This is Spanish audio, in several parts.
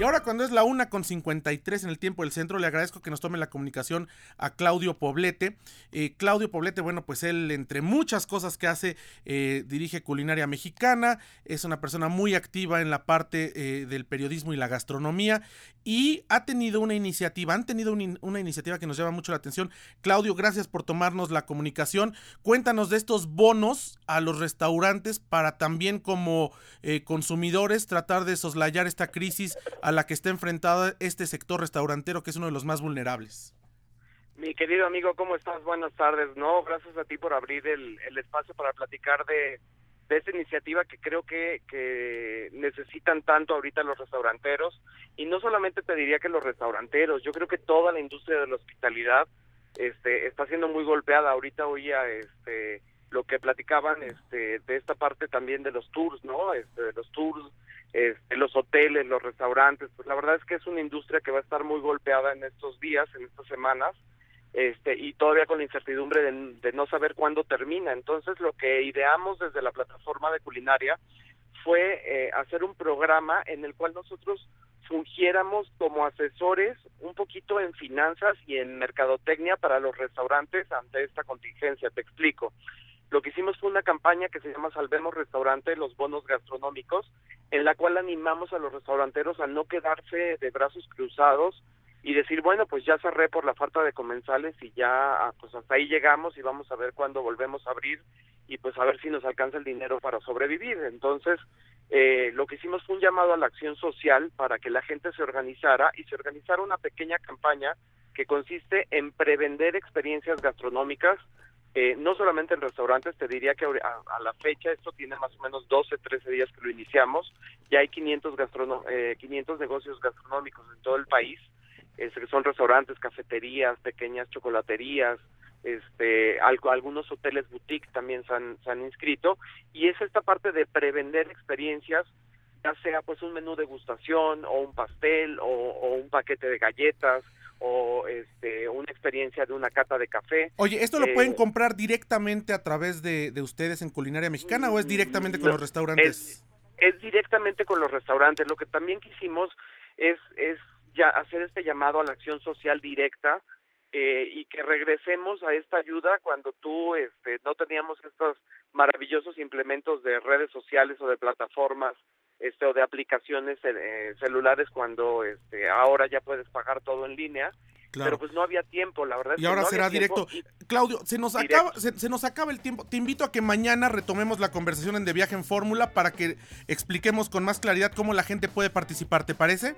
Y ahora cuando es la una con 53 en el tiempo del centro, le agradezco que nos tome la comunicación a Claudio Poblete. Eh, Claudio Poblete, bueno, pues él entre muchas cosas que hace, eh, dirige culinaria mexicana, es una persona muy activa en la parte eh, del periodismo y la gastronomía y ha tenido una iniciativa, han tenido una iniciativa que nos llama mucho la atención. Claudio, gracias por tomarnos la comunicación. Cuéntanos de estos bonos a los restaurantes para también como consumidores tratar de soslayar esta crisis la que está enfrentado este sector restaurantero que es uno de los más vulnerables. Mi querido amigo, ¿cómo estás? Buenas tardes. No, gracias a ti por abrir el, espacio para platicar de, de esta iniciativa que creo que, que necesitan tanto ahorita los restauranteros. Y no solamente te diría que los restauranteros, yo creo que toda la industria de la hospitalidad este, está siendo muy golpeada. Ahorita oía este, lo que platicaban este, de esta parte también de los tours, ¿no? Este, de los tours este, los hoteles, los restaurantes, pues la verdad es que es una industria que va a estar muy golpeada en estos días, en estas semanas, este, y todavía con la incertidumbre de, no saber cuándo termina. Entonces, lo que ideamos desde la plataforma de culinaria fue eh, hacer un programa en el cual nosotros fungiéramos como asesores un poquito en finanzas y en mercadotecnia para los restaurantes ante esta contingencia. Te explico lo que hicimos fue una campaña que se llama Salvemos Restaurante, los bonos gastronómicos, en la cual animamos a los restauranteros a no quedarse de brazos cruzados y decir, bueno, pues ya cerré por la falta de comensales y ya, ah, pues hasta ahí llegamos y vamos a ver cuándo volvemos a abrir y pues a ver si nos alcanza el dinero para sobrevivir. Entonces, eh, lo que hicimos fue un llamado a la acción social para que la gente se organizara y se organizara una pequeña campaña que consiste en prevender experiencias gastronómicas eh, no solamente en restaurantes, te diría que a, la fecha esto tiene más o menos 12, 13 días que lo iniciamos, ya hay 500, eh, 500 negocios gastronómicos en todo el país, que son restaurantes, cafeterías, pequeñas chocolaterías, este, algunos hoteles boutique también se han, se han inscrito, y es esta parte de prevender experiencias ya sea pues un menú de gustación o un pastel o un paquete de galletas o este, una experiencia de una cata de café. Oye, ¿esto lo pueden eh, comprar directamente a través de, de, ustedes en Culinaria Mexicana o es directamente con los restaurantes? Es, directamente con los restaurantes. Lo que también quisimos es, es ya hacer este llamado a la acción social directa eh, y que regresemos a esta ayuda cuando tú este, no teníamos estos maravillosos implementos de redes sociales o de plataformas este o de aplicaciones eh, celulares cuando este ahora ya puedes pagar todo en línea pero pues no había tiempo la verdad y ahora será directo. Claudio se nos acaba se, nos acaba el tiempo. Te invito a que mañana retomemos la conversación en de viaje en fórmula para que expliquemos con más claridad cómo la gente puede participar te parece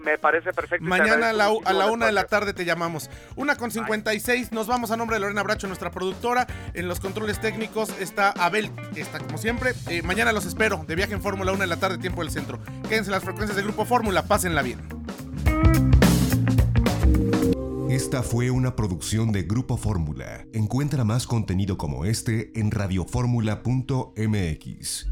me parece perfecto. Mañana a la, a la una de la tarde te llamamos. Una con 56. Nos vamos a nombre de Lorena Bracho, nuestra productora. En los controles técnicos está Abel, está como siempre. Eh, mañana los espero de viaje en Fórmula 1 de la tarde, tiempo del centro. Quédense las frecuencias del Grupo Fórmula. Pásenla bien. Esta fue una producción de Grupo Fórmula. Encuentra más contenido como este en radioformula.mx.